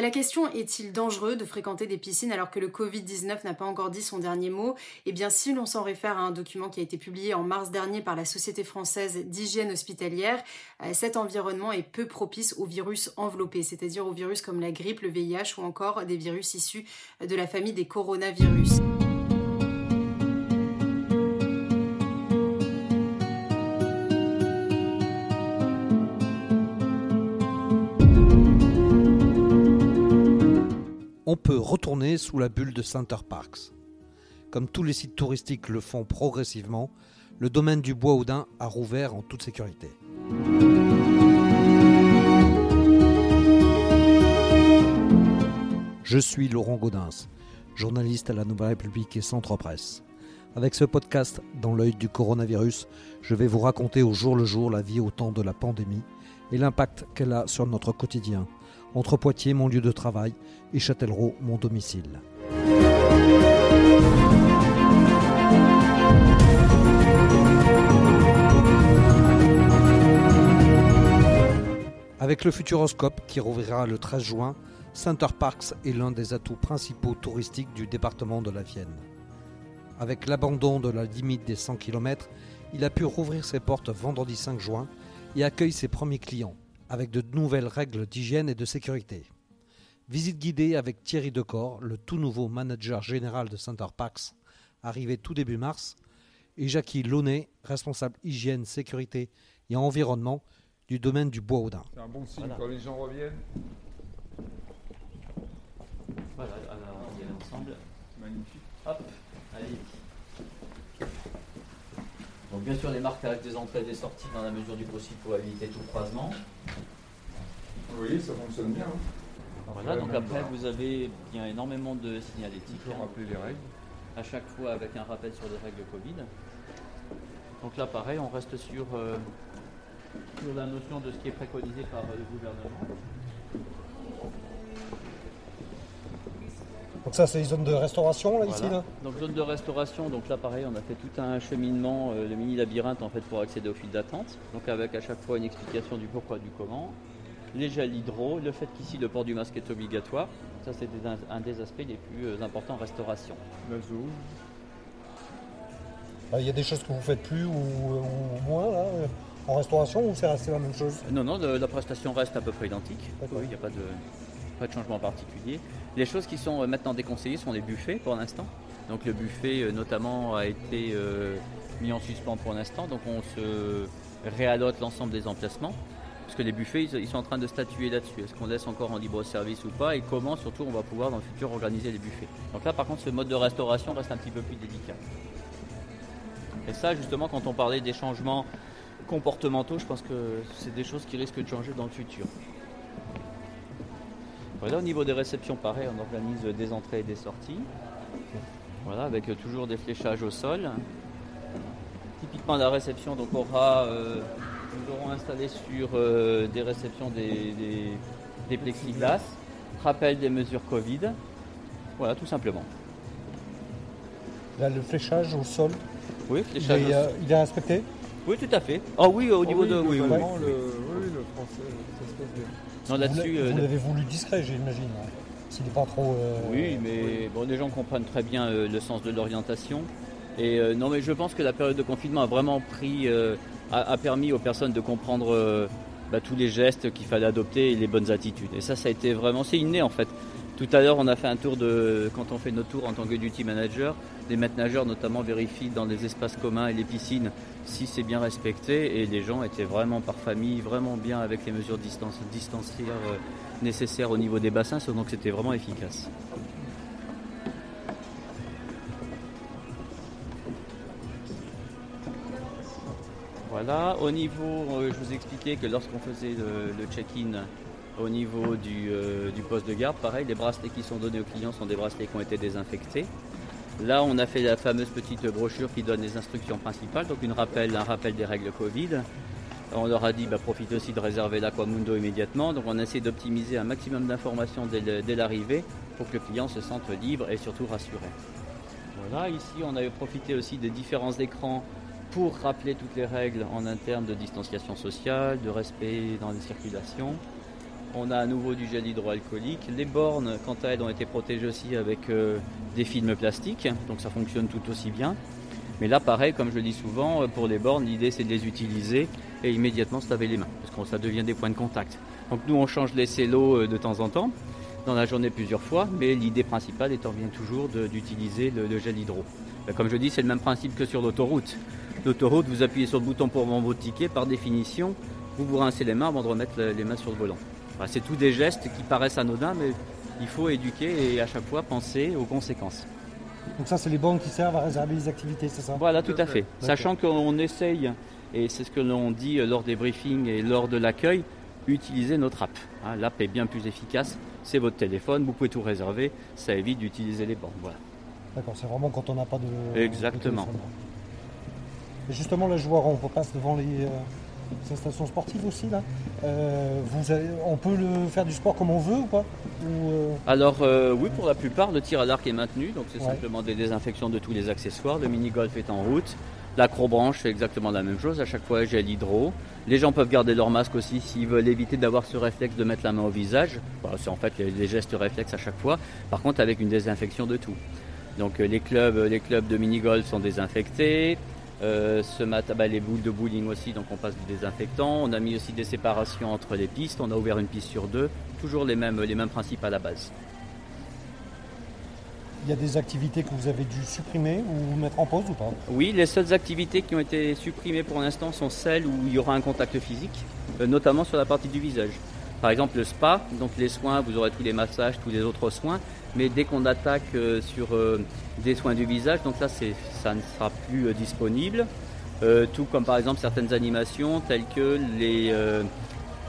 La question est-il dangereux de fréquenter des piscines alors que le Covid-19 n'a pas encore dit son dernier mot? Eh bien, si l'on s'en réfère à un document qui a été publié en mars dernier par la Société française d'hygiène hospitalière, euh, cet environnement est peu propice aux virus enveloppés, c'est-à-dire aux virus comme la grippe, le VIH ou encore des virus issus de la famille des coronavirus. Peut retourner sous la bulle de Center Parks. Comme tous les sites touristiques le font progressivement, le domaine du Bois Audin a rouvert en toute sécurité. Je suis Laurent Gaudens, journaliste à la Nouvelle République et Centre Presse. Avec ce podcast dans l'œil du coronavirus, je vais vous raconter au jour le jour la vie au temps de la pandémie et l'impact qu'elle a sur notre quotidien, entre Poitiers, mon lieu de travail, et Châtellerault, mon domicile. Avec le Futuroscope qui rouvrira le 13 juin, Center Parks est l'un des atouts principaux touristiques du département de la Vienne. Avec l'abandon de la limite des 100 km, il a pu rouvrir ses portes vendredi 5 juin et accueille ses premiers clients avec de nouvelles règles d'hygiène et de sécurité. Visite guidée avec Thierry Decor, le tout nouveau manager général de Center Parks, arrivé tout début mars, et Jackie Launay, responsable hygiène, sécurité et environnement du domaine du bois Audin. C'est un bon signe quand les gens reviennent. Voilà, alors on y est ensemble. Magnifique. Hop, allez. Donc bien sûr les marquages des entrées et des sorties dans la mesure du possible pour éviter tout croisement. Oui, ça fonctionne bien. hein. Voilà, donc après vous avez bien énormément de signalétiques. Il faut rappeler les règles. à chaque fois avec un rappel sur les règles Covid. Donc là, pareil, on reste sur, euh, sur la notion de ce qui est préconisé par euh, le gouvernement. Donc ça c'est les zones de restauration là Voilà. ici là Donc zone de restauration, donc là pareil, on a fait tout un cheminement, euh, le mini labyrinthe en fait pour accéder aux files d'attente. Donc avec à chaque fois une explication du pourquoi, du comment. Les gels hydro, le fait qu'ici le port du masque est obligatoire. Ça c'est un, un des aspects les plus euh, importants en restauration. La zoo. Bah, Il y a des choses que vous faites plus ou, ou moins là euh, en restauration ou c'est resté la même chose? Non, non, le- la prestation reste à peu près identique. D'accord. Oui, il n'y a pas de, pas de changement particulier. Les choses qui sont euh, maintenant déconseillées sont les buffets pour l'instant. Donc le buffet euh, notamment a été euh, mis en suspens pour l'instant. Donc on se réallote l'ensemble des emplacements. Parce que les buffets, ils, ils sont en train de statuer là-dessus. Est-ce qu'on laisse encore en libre service ou pas? Et comment surtout on va pouvoir dans le futur organiser les buffets? Donc là par contre ce mode de restauration reste un petit peu plus délicat. Et ça justement quand on parlait des changements comportementaux, je pense que c'est des choses qui risquent de changer dans le futur. Voilà, au niveau des réceptions, pareil, on organise des entrées et des sorties. Voilà, avec toujours des fléchages au sol. Typiquement, la réception, donc aura, euh, nous aurons installé sur euh, des réceptions des, des, des plexiglas, rappel des mesures Covid. Voilà, tout simplement. Là le fléchage au sol, Oui, il fléchage. au est, euh, il est respecté? Oui, tout à fait. Oh oui, au niveau oui, de. Oui, oui. le, Non, Vous là-dessus. euh, Vous l'avez voulu discret j'imagine. hein. S'il n'est pas trop... euh, Oui, mais bon, les gens comprennent très bien euh, le sens de l'orientation. Et euh, non, mais je pense que la période de confinement a vraiment pris, euh, a, a permis aux personnes de comprendre euh, bah, tous les gestes qu'il fallait adopter et les bonnes attitudes. Et ça, ça a été vraiment, c'est inné en fait. Tout à l'heure, on a fait un tour de, quand on fait nos tours en tant que duty manager, les maîtres nageurs notamment vérifient dans les espaces communs et les piscines si c'est bien respecté. Et les gens étaient vraiment par famille, vraiment bien avec les mesures distancières euh, nécessaires au niveau des bassins, donc c'était vraiment efficace. Voilà, au niveau, euh, je vous expliquais que lorsqu'on faisait le check-in au niveau du, euh, du poste de garde, pareil, les bracelets qui sont donnés aux clients sont des bracelets qui ont été désinfectés. Là, on a fait la fameuse petite brochure qui donne les instructions principales, donc un rappel des règles Covid. On leur a dit, bah, profitez aussi de réserver l'Aquamundo immédiatement. Donc, on a essayé d'optimiser un maximum d'informations dès l'arrivée pour que le client se sente libre et surtout rassuré. Voilà, ici, on avait profité aussi des différents écrans pour rappeler toutes les règles en interne de distanciation sociale, de respect dans les circulations. On a à nouveau du gel hydroalcoolique. Les bornes, quant à elles, ont été protégées aussi avec euh, des films plastiques, donc ça fonctionne tout aussi bien. Mais là, pareil, comme je le dis souvent, euh, pour les bornes, l'idée c'est de les utiliser et immédiatement se laver les mains, parce que ça devient des points de contact. Donc nous, on change les cellos euh, de temps en temps, dans la journée plusieurs fois, mais l'idée principale étant bien toujours d'utiliser le, gel hydro. Ben, comme je dis, c'est le même principe que sur l'autoroute. L'autoroute, vous appuyez sur le bouton pour vendre votre ticket, par définition, vous vous rincez les mains avant de remettre les mains sur le volant. C'est tous des gestes qui paraissent anodins, mais il faut éduquer et à chaque fois penser aux conséquences. Donc ça, c'est les bornes qui servent à réserver les activités, c'est ça? Voilà, tout à fait. Sachant qu'on essaye, et c'est ce que l'on dit lors des briefings et lors de l'accueil, utiliser notre app. Hein, l'app est bien plus efficace, c'est votre téléphone, vous pouvez tout réserver, ça évite d'utiliser les bornes. Voilà. D'accord, c'est vraiment quand on n'a pas de... Exactement. et justement, là, je vois, on passe devant les... Euh, stations sportives aussi là. Euh, vous avez, on peut le faire du sport comme on veut ou pas ou euh... Alors euh, oui, pour la plupart, le tir à l'arc est maintenu, donc c'est ouais. simplement des désinfections de tous les accessoires. Le mini golf est en route. L'acrobranche, c'est exactement la même chose. À chaque fois, j'ai l'hydro. Les gens peuvent garder leur masque aussi s'ils veulent éviter d'avoir ce réflexe de mettre la main au visage. Bah, c'est en fait des gestes réflexes à chaque fois. Par contre, avec une désinfection de tout. Donc les clubs, les clubs de mini golf sont désinfectés. Euh, ce matin, bah, les boules de bowling aussi, donc on passe du désinfectant. On a mis aussi des séparations entre les pistes. On a ouvert une piste sur deux. Toujours les mêmes, les mêmes principes à la base. Il y a des activités que vous avez dû supprimer ou mettre en pause ou pas? Oui, les seules activités qui ont été supprimées pour l'instant sont celles où il y aura un contact physique, euh, notamment sur la partie du visage. Par exemple, le spa, donc les soins, vous aurez tous les massages, tous les autres soins, mais dès qu'on attaque euh, sur euh, des soins du visage, donc là, ça ne sera plus euh, disponible. Tout comme par exemple certaines animations telles que les,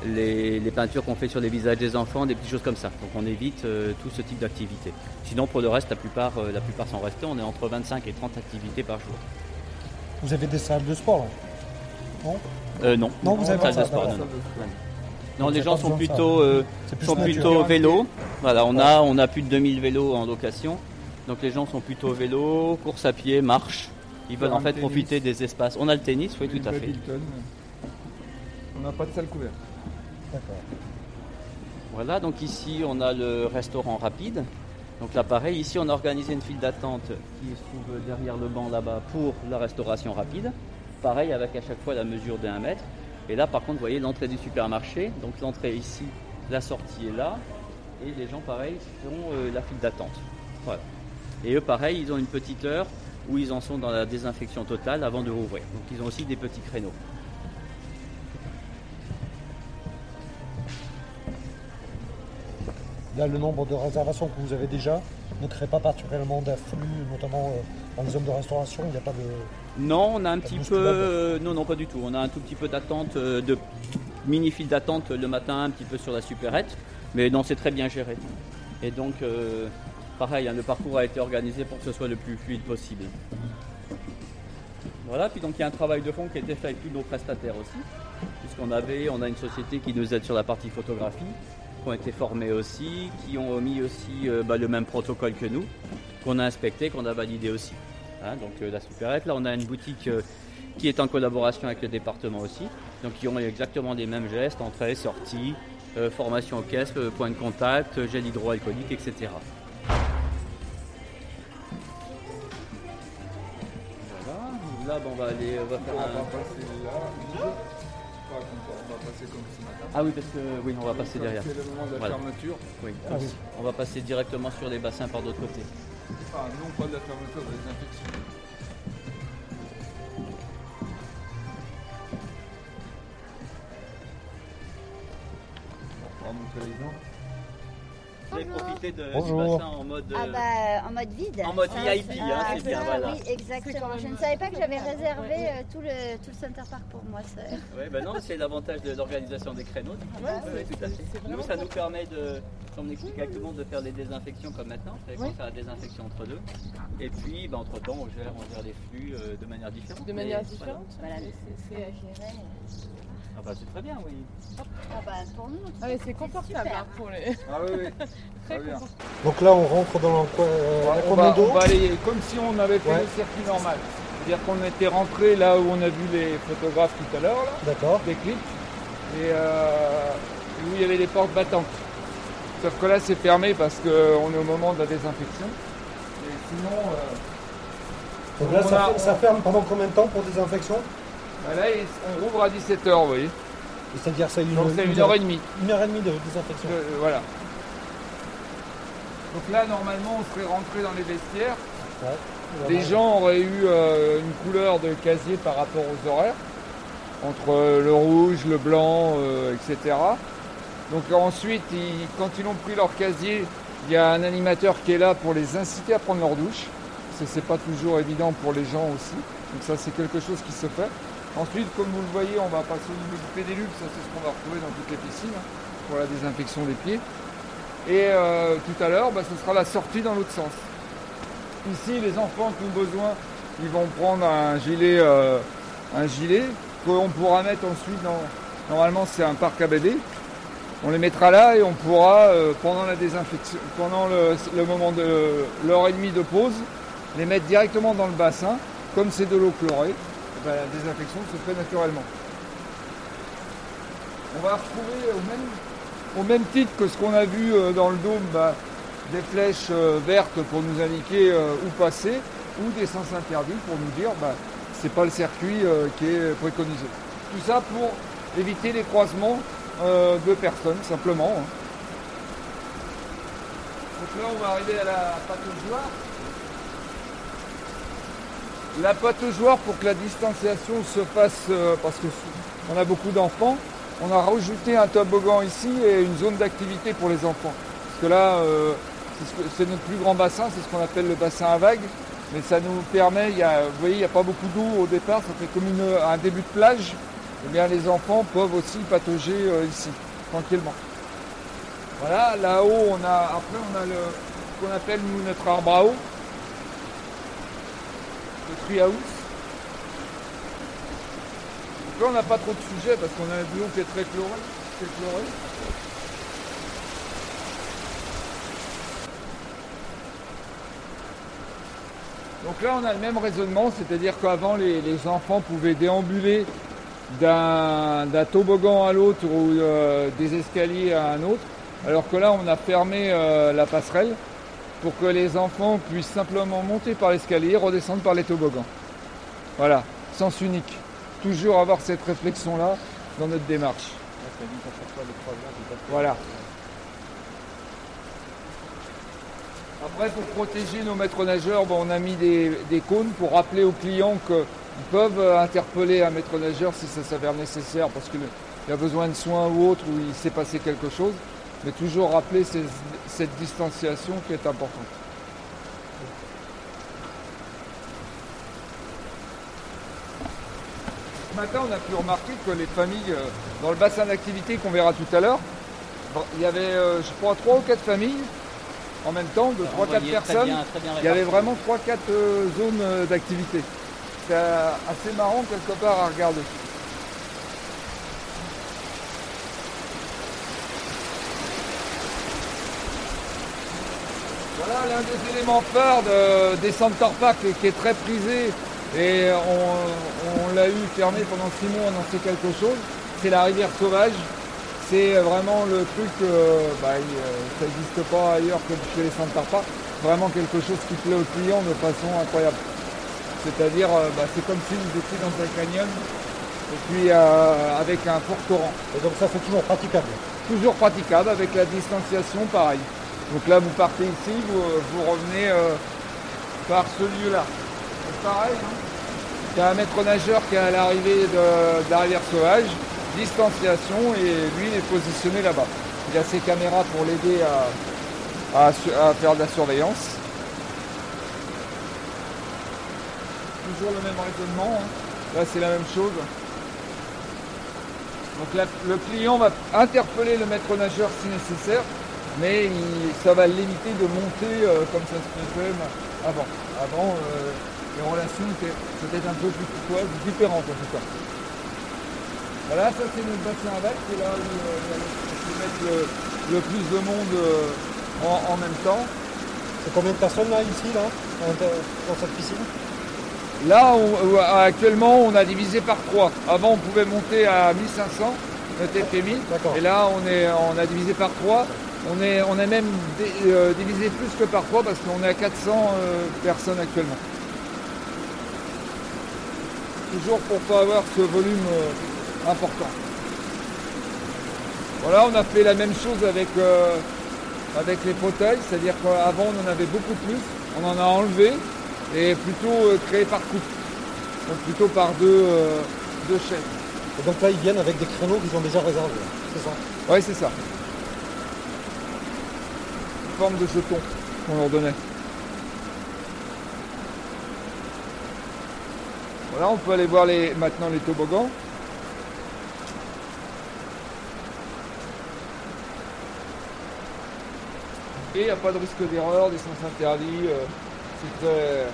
les, les, peintures qu'on fait sur les visages des enfants, des petites choses comme ça. Donc on évite tout ce type d'activité. Sinon, pour le reste, la plupart, la plupart sont restés. On est entre 25 et 30 activités par jour. Vous avez des salles de sport là? Non? Non. Non, vous avez pas ça, de sport. Non, non. Non, les gens sont plutôt, euh, plus sont plutôt vélo. Voilà, on a, on a plus de 2000 vélos en location. Donc les gens sont plutôt vélo, course à pied, marche. Ils veulent en fait tennis. profiter des espaces. On a le tennis, oui, tout à fait. On n'a pas de salle couverte. D'accord. Voilà, donc ici on a le restaurant rapide. Donc là pareil, ici on a organisé une file d'attente qui se trouve derrière le banc là-bas pour la restauration rapide. Pareil avec à chaque fois la mesure de 1 mètre. Et là par contre vous voyez l'entrée du supermarché. Donc l'entrée ici, la sortie est là. Et les gens pareil font euh, la file d'attente. Et eux pareil, ils ont une petite heure où ils en sont dans la désinfection totale avant de rouvrir. Donc ils ont aussi des petits créneaux. Là, le nombre de réservations que vous avez déjà ne crée pas particulièrement d'afflux, notamment euh, dans les zones de restauration. Il n'y a pas de. Non, on a un petit peu. euh, non, non, pas du tout. On a un tout petit peu d'attente, euh, de mini file d'attente le matin, un petit peu sur la supérette. Mais non, c'est très bien géré. Et donc, euh, pareil, hein, le parcours a été organisé pour que ce soit le plus fluide possible. Voilà, puis donc il y a un travail de fond qui a été fait avec tous nos prestataires aussi. Puisqu'on avait, on a une société qui nous aide sur la partie photographie, qui ont été formés aussi, qui ont mis aussi euh, bah, le même protocole que nous, qu'on a inspecté, qu'on a validé aussi. Hein, donc euh, la supérette, là on a une boutique euh, qui est en collaboration avec le département aussi, donc qui ont exactement les mêmes gestes, entrée, sortie, formation aux caisses, point de contact, gel hydroalcoolique, etc. Voilà, là on va aller, on va. Pas comme ça, On va passer comme ce matin. Ah oui, parce que oui, on va passer Comme derrière. C'est le moment de la Voilà. fermeture. Oui. Ah oui. On va passer directement sur les bassins par d'autre côté. Ah, non pas de la fermeture, de la désinfection. On va montrer l'exemple. Vous avez profité de, du Bonjour. bassin en mode, Ah euh, bah en mode vide. en mode Ah, VIP, hein, c'est bien, voilà. Oui, exactement. Je ne savais pas que j'avais réservé euh, tout, le, tout le Center Park pour moi. Ouais, ben non, c'est l'avantage de l'organisation des créneaux. Ouais, Oui, tout à fait. Nous, ça nous permet de, comme on explique à tout le monde, de faire des désinfections comme maintenant. C'est qu'on fait la désinfection entre deux. Et puis, ben, entre temps, on gère, on gère les flux euh, de manière différente. De manière différente Voilà, c'est à gérer. Ah bah, c'est très bien, oui. Ah bah pour nous. Ah mais c'est confortable hein, pour les. Ah oui, oui. Très bien. Donc là, on rentre dans la, euh, on, va, Commando. on va aller comme si on avait fait Ouais. le circuit normal. C'est-à-dire qu'on était rentré là où on a vu les photographes tout à l'heure, là, D'accord. des clips. Et, euh, où il y avait des portes battantes. Sauf que là, c'est fermé parce qu'on est au moment de la désinfection. Et sinon, euh, Donc là, On ça, a- ça ferme pendant combien de temps pour désinfection? Là, il- on rouvre à 17h, vous voyez. C'est-à-dire c'est une, Donc c'est une heure et demie. une heure et demie de désinfection. Euh, voilà. Donc là, normalement, on serait rentré dans les vestiaires. Ouais. Les gens auraient eu euh, une couleur de casier par rapport aux horaires, entre euh, le rouge, le blanc, euh, etc. Donc ensuite, ils- quand ils ont pris leur casier, il y a un animateur qui est là pour les inciter à prendre leur douche. Ce n'est pas toujours évident pour les gens aussi. Donc ça, c'est quelque chose qui se fait. Ensuite, comme vous le voyez, on va passer au niveau du pédélux. Ça, c'est ce qu'on va retrouver dans toutes les piscines hein, pour la désinfection des pieds. Et euh, tout à l'heure, bah, ce sera la sortie dans l'autre sens. Ici, les enfants qui ont besoin, ils vont prendre un gilet, euh, un gilet qu'on pourra mettre ensuite dans. Normalement, c'est un parc à bébés. On les mettra là et on pourra, euh, pendant la désinfection, pendant le, moment de l'heure et demie de pause, les mettre directement dans le bassin. Comme c'est de l'eau chlorée, ben, la désinfection se fait naturellement. On va retrouver au même, titre que ce qu'on a vu euh, dans le dôme, bah, des flèches euh, vertes pour nous indiquer euh, où passer, ou des sens interdits pour nous dire bah, c'est pas le circuit qui est préconisé. Tout ça pour éviter les croisements de personnes, simplement. hein. Donc là, on va arriver à la pataugeoire. La pataugeoire, pour que la distanciation se fasse, euh, parce qu'on a beaucoup d'enfants, on a rajouté un toboggan ici et une zone d'activité pour les enfants. Parce que là, euh, c'est notre plus grand bassin, c'est ce qu'on appelle le bassin à vagues. Mais ça nous permet, vous voyez, il n'y a pas beaucoup d'eau au départ, ça fait comme un début de plage. Eh bien, les enfants peuvent aussi patauger euh, ici, tranquillement. Voilà, là-haut, après, on a ce qu'on appelle, nous, notre arbre à eau. Le treehouse. Donc là, on n'a pas trop de sujet parce qu'on a un bouillon qui est très chloré. Donc là, on a le même raisonnement, c'est-à-dire qu'avant, les, enfants pouvaient déambuler d'un d'un toboggan à l'autre ou euh, des escaliers à un autre, alors que là, on a fermé euh, la passerelle pour que les enfants puissent simplement monter par l'escalier, redescendre par les toboggans. Voilà, sens unique. Toujours avoir cette réflexion-là dans notre démarche. Voilà. Après, pour protéger nos maîtres nageurs, on a mis des, des cônes pour rappeler aux clients qu'ils peuvent interpeller un maître nageur si ça s'avère nécessaire parce qu'il a besoin de soins ou autre, ou il s'est passé quelque chose. Mais toujours rappeler ces- cette distanciation qui est importante. Ce matin, on a pu remarquer que les familles, euh, dans le bassin d'activité qu'on verra tout à l'heure, il y avait, euh, je crois, trois ou quatre familles en même temps, de Vous trois, quatre voyez très personnes. bien- très bien Il y avait vraiment 3-4 zones euh, d'activité. C'est assez marrant quelque part à regarder. Voilà l'un des éléments phares de- des Park et qui est très prisé et on, on l'a eu fermé pendant 6 mois, on en sait quelque chose. C'est la rivière sauvage. C'est vraiment le truc, euh, bah, il, euh, ça n'existe pas ailleurs que chez les Center Park. Vraiment quelque chose qui plaît aux clients de façon incroyable. C'est-à-dire, euh, bah, c'est comme si vous étiez dans un canyon et puis euh, avec un fort torrent. Et donc ça c'est toujours praticable. Toujours praticable avec la distanciation, pareil. Donc là, vous partez ici, vous, vous revenez euh, par ce lieu-là. Donc pareil, hein. il y a un maître nageur qui est à l'arrivée de, de la rivière sauvage, distanciation, et lui il est positionné là-bas. Il a ses caméras pour l'aider à, faire de la surveillance. Toujours le même raisonnement. hein. Là, c'est la même chose. Donc la- le client va interpeller le maître nageur si nécessaire, mais il- ça va l'éviter de monter euh, comme ça se faisait avant. Avant, euh, les relations étaient peut-être un peu plus courtoises, différentes en tout cas. Voilà, ça c'est notre bassin à vagues, c'est là où euh, on peut mettre le, le plus de monde en, en même temps. C'est combien de personnes là ici là dans cette piscine? Là, on- actuellement, on a divisé par 3. Avant, on pouvait monter à 1500 notre FMI. Et là, on, est, on a divisé par 3. On, est, on a même dé- euh, divisé plus que par 3 parce qu'on est à 400 euh, personnes actuellement. Toujours pour pas avoir ce volume euh, important. Voilà, on a fait la même chose avec, avec les fauteuils, c'est-à-dire qu'avant on en avait beaucoup plus, on en a enlevé et plutôt créé par couple. Donc plutôt par deux, deux chaises. Et donc là, ils viennent avec des créneaux qu'ils ont déjà réservés. C'est ça? Oui, c'est ça. De jeton qu'on leur donnait. Voilà, on peut aller voir les, maintenant les toboggans. Et il n'y a pas de risque d'erreur, des sens interdits. euh.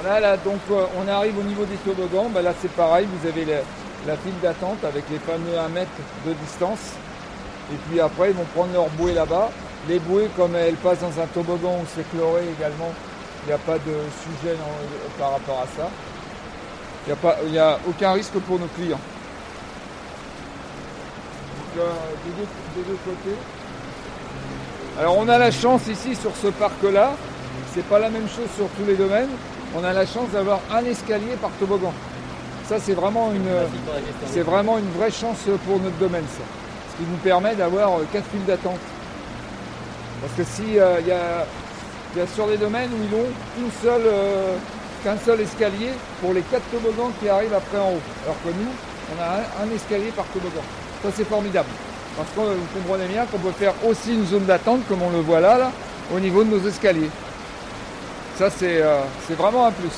Voilà, là, donc euh, on arrive au niveau des toboggans. Bah, là, c'est pareil, vous avez la, la file d'attente avec les fameux 1 mètre de distance. Et puis après, ils vont prendre leur bouée là-bas. Les bouées, comme elles passent dans un toboggan où c'est chloré également, il n'y a pas de sujet dans- par rapport à ça. Il n'y a, pas- il y a aucun risque pour nos clients. Donc, euh, des, deux, des deux côtés. Alors on a la chance ici sur ce parc-là, c'est pas la même chose sur tous les domaines. On a la chance d'avoir un escalier par toboggan. Ça c'est vraiment une, c'est vraiment une vraie chance pour notre domaine ça. Qui nous permet d'avoir euh, quatre files d'attente. Parce que si euh, il y, a, sur des domaines où ils ont euh, qu'un seul escalier pour les quatre toboggans qui arrivent après en haut. Alors que nous, on a un, escalier par toboggan. Ça c'est formidable. Parce que vous comprenez bien qu'on peut faire aussi une zone d'attente comme on le voit là, au niveau de nos escaliers. Ça c'est euh, c'est vraiment un plus.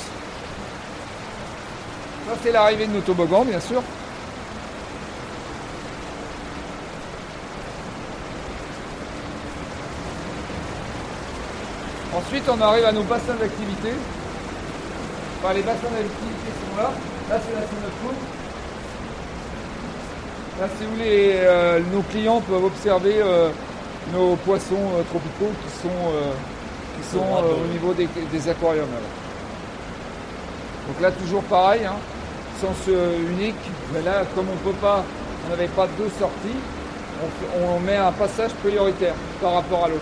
Ça c'est l'arrivée de nos toboggans bien sûr. Ensuite, on arrive à nos bassins d'activité. Enfin, les bassins d'activité sont là. Là, c'est la scène de poule. Là, c'est où les, euh, nos clients peuvent observer euh, nos poissons euh, tropicaux qui sont, euh, qui sont au niveau des, des aquariums. là. Donc là, toujours pareil, hein, sens unique. Mais là, comme on peut pas, on n'avait pas deux sorties, on met un passage prioritaire par rapport à l'autre.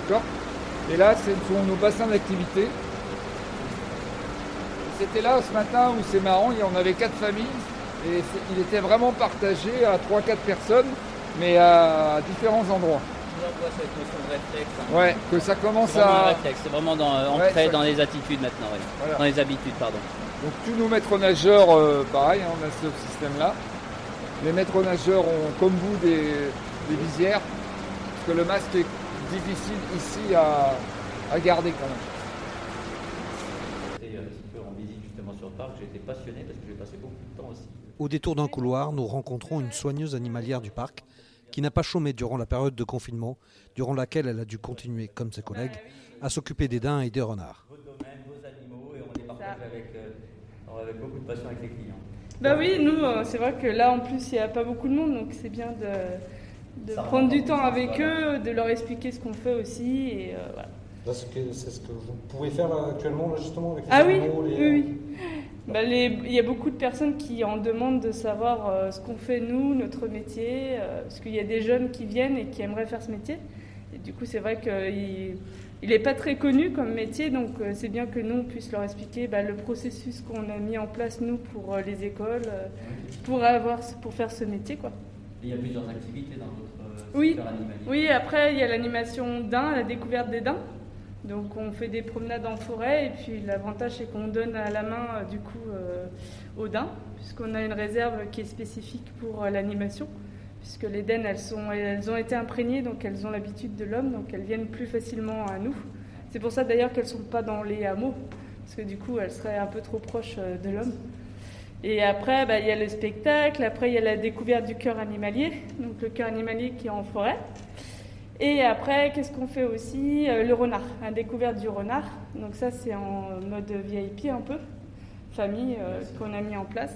D'accord? Et là, ce sont nos bassins d'activité. C'était là ce matin où c'est marrant, il y en avait quatre familles et il était vraiment partagé à 3-4 personnes, mais à différents endroits. On hein. Ouais, que ça commence à. c'est vraiment dans, euh, ancré dans les attitudes maintenant. Voilà. dans les habitudes, pardon. Donc tous nos maîtres nageurs, euh, pareil, hein, on a ce système-là. Les maîtres nageurs ont, comme vous, des, des visières, parce que le masque est difficile ici à, à garder quand même. J'étais un petit peu en visite justement sur le parc, j'ai été passionné parce que j'ai passé beaucoup de temps aussi. Au détour d'un couloir, nous rencontrons une soigneuse animalière du parc qui n'a pas chômé durant la période de confinement, durant laquelle elle a dû continuer, comme ses collègues, à s'occuper des daims et des renards. Vos domaines, vos animaux, et on les partage avec, euh, avec beaucoup de passion avec les clients. Bah oui, nous, euh, c'est vrai que là, en plus, il n'y a pas beaucoup de monde, donc c'est bien de, de Ça prendre du temps avec voilà. eux, de leur expliquer ce qu'on fait aussi. Et, euh, voilà. Là, c'est que- c'est ce que vous pouvez faire actuellement, justement, avec les Ah oui, animaux, les- oui, oui. Bah, les- Il y a beaucoup de personnes qui en demandent de savoir euh, ce qu'on fait nous, notre métier, euh, parce qu'il y a des jeunes qui viennent et qui aimeraient faire ce métier. Et du coup, c'est vrai qu'il n'est pas très connu comme métier, donc euh, c'est bien que nous, on puisse leur expliquer bah, le processus qu'on a mis en place, nous, pour euh, les écoles, euh, pour, avoir, pour faire ce métier. quoi. Et il y a plusieurs activités dans votre euh, Oui. secteur animalier. Oui, après, il y a l'animation daims, la découverte des daims. Donc, on fait des promenades en forêt. Et puis, l'avantage, c'est qu'on donne à la main, euh, du coup, euh, aux daims, puisqu'on a une réserve qui est spécifique pour euh, l'animation. Puisque les daines, elles, sont, elles ont été imprégnées, donc elles ont l'habitude de l'homme, donc elles viennent plus facilement à nous. C'est pour ça, d'ailleurs, qu'elles ne sont pas dans les hameaux, parce que du coup, elles seraient un peu trop proches euh, de l'homme. Et après, bah, il y a le spectacle, après, il y a la découverte du cœur animalier, donc le cœur animalier qui est en forêt. Et après, qu'est-ce qu'on fait aussi? Euh, Le renard, la découverte du renard. Donc ça, c'est en mode VIP un peu, famille euh, qu'on a mis en place.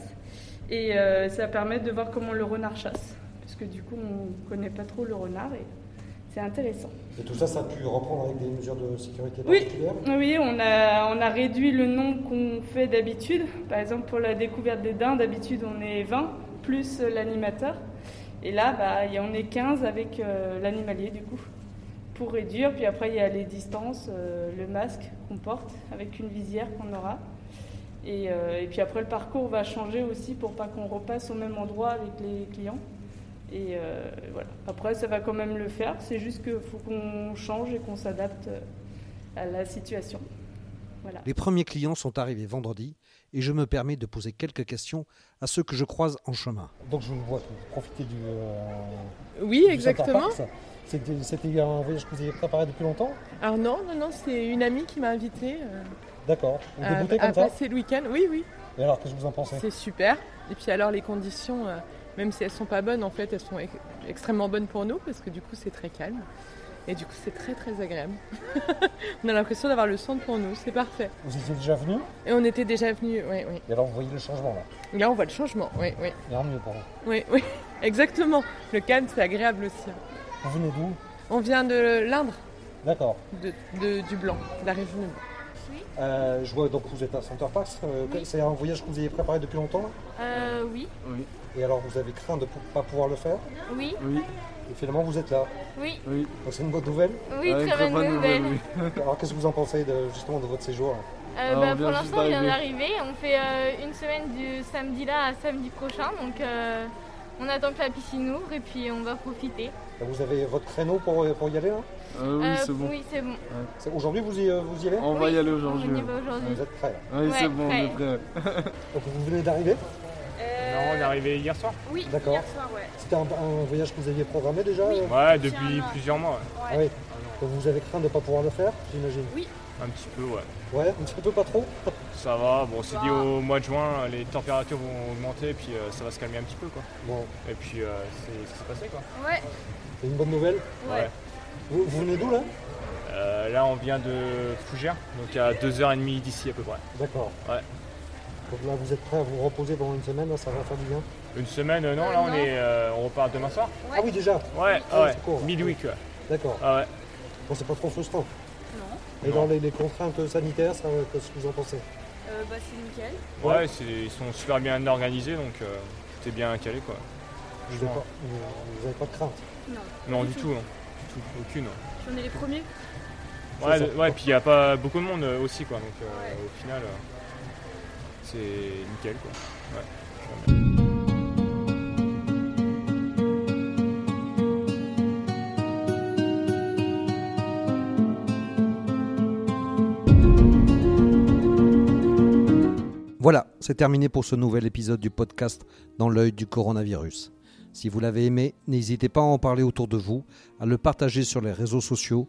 Et euh, ça permet de voir comment le renard chasse. Parce que du coup, on ne connaît pas trop le renard. Et c'est intéressant. Et tout ça, ça a pu reprendre avec des mesures de sécurité Oui. particulières Oui, on a, on a réduit le nombre qu'on fait d'habitude. Par exemple, pour la découverte des daims, d'habitude on est 20 plus l'animateur. Et là, bah, on est 15 avec euh, l'animalier du coup, pour réduire. Puis après, il y a les distances, euh, le masque qu'on porte avec une visière qu'on aura. Et, euh, et puis après, le parcours va changer aussi pour pas qu'on repasse au même endroit avec les clients. Et euh, voilà. Après, ça va quand même le faire. C'est juste qu'il faut qu'on change et qu'on s'adapte euh, à la situation. Voilà. Les premiers clients sont arrivés vendredi et je me permets de poser quelques questions à ceux que je croise en chemin. Donc je vous vois profitez du. euh, Oui, du exactement. C'était un voyage que vous avez préparé depuis longtemps? Alors non, non, non, c'est une amie qui m'a invité euh, D'accord. Vous à, déboutez à comme ça? passer le week-end. Oui, oui, Et alors, qu'est-ce que vous en pensez? C'est super. Et puis alors les conditions, euh, même si elles sont pas bonnes, en fait, elles sont ex- extrêmement bonnes pour nous parce que du coup c'est très calme. Et du coup c'est très très agréable. on a l'impression d'avoir le centre pour nous, c'est parfait. Vous étiez déjà venu Et on était déjà venus, oui, oui. Et alors, vous voyez le changement là? Là on voit le changement, oui, oui. Il y a un mieux pour vous. Oui, oui, exactement. Le calme c'est agréable aussi. Vous venez d'où? On vient de l'Indre, D'accord. de, de- du Blanc, de la région du Blanc. Euh, je vois donc vous êtes à Center Parks. Euh, C'est un voyage que vous avez préparé depuis longtemps là? Euh, oui. Et alors, vous avez craint de ne pas pouvoir le faire? Oui. Et finalement, vous êtes là? Oui. Donc, c'est une bonne nouvelle. Oui, très, bonne nouvelle. Alors, qu'est-ce que vous en pensez de, justement de votre séjour? Euh, bah, pour l'instant, on vient d'arriver. On fait euh, une semaine du samedi là à samedi prochain. Donc, euh, on attend que la piscine ouvre et puis on va profiter. Vous avez votre créneau pour, pour y aller là? Euh, oui, Euh, c'est bon. Oui, c'est bon. Aujourd'hui, vous y, euh, vous y allez? On va y Oui, aller aujourd'hui. On y va aujourd'hui. Vous êtes prêts là Oui, Ouais, c'est bon, on prêt. est prêt. Donc, vous venez d'arriver? Non, on est arrivé hier soir. Oui, D'accord. hier soir, ouais. C'était un, un voyage que vous aviez programmé déjà Oui. euh Ouais, Depuis un plusieurs mois. ouais. Ah oui. Donc, vous avez craint de ne pas pouvoir le faire, j'imagine Un petit peu, ouais. Ouais, un petit peu pas trop Ça va. Bon, on s'est dit au mois de juin, les températures vont augmenter, puis euh, ça va se calmer un petit peu, quoi. Bon, Et puis, euh, c'est ce qui s'est passé, quoi. Ouais. c'est une bonne nouvelle. Ouais. Vous, vous venez d'où là? Euh, là, on vient de Fougères, donc à 2h30 d'ici à peu près. D'accord. Ouais. Donc là, vous êtes prêts à vous reposer pendant une semaine, là, ça va faire du bien Une semaine, euh, non, Euh, là, on, non. est, euh, on repart demain soir. Ah oui, déjà Ouais, Ah, ouais. c'est court. Midweek, ouais. D'accord. Ah ouais. Bon, c'est pas trop frustrant. Non. Et Non. dans les, les contraintes sanitaires, ça, qu'est-ce que vous en pensez Euh, bah, c'est nickel. Ouais, c'est- ils sont super bien organisés, donc euh, tout est bien calé, quoi. Vous n'avez pas, vous- vous avez pas de crainte Non. Non, Du du tout. tout, hein. Du tout, aucune. On est les premiers. Ouais, ouais, puis il n'y a pas beaucoup de monde euh, aussi, quoi. Donc euh, au final, euh, c'est nickel, quoi. Voilà, c'est terminé pour ce nouvel épisode du podcast Dans l'œil du coronavirus. Si vous l'avez aimé, n'hésitez pas à en parler autour de vous, à le partager sur les réseaux sociaux,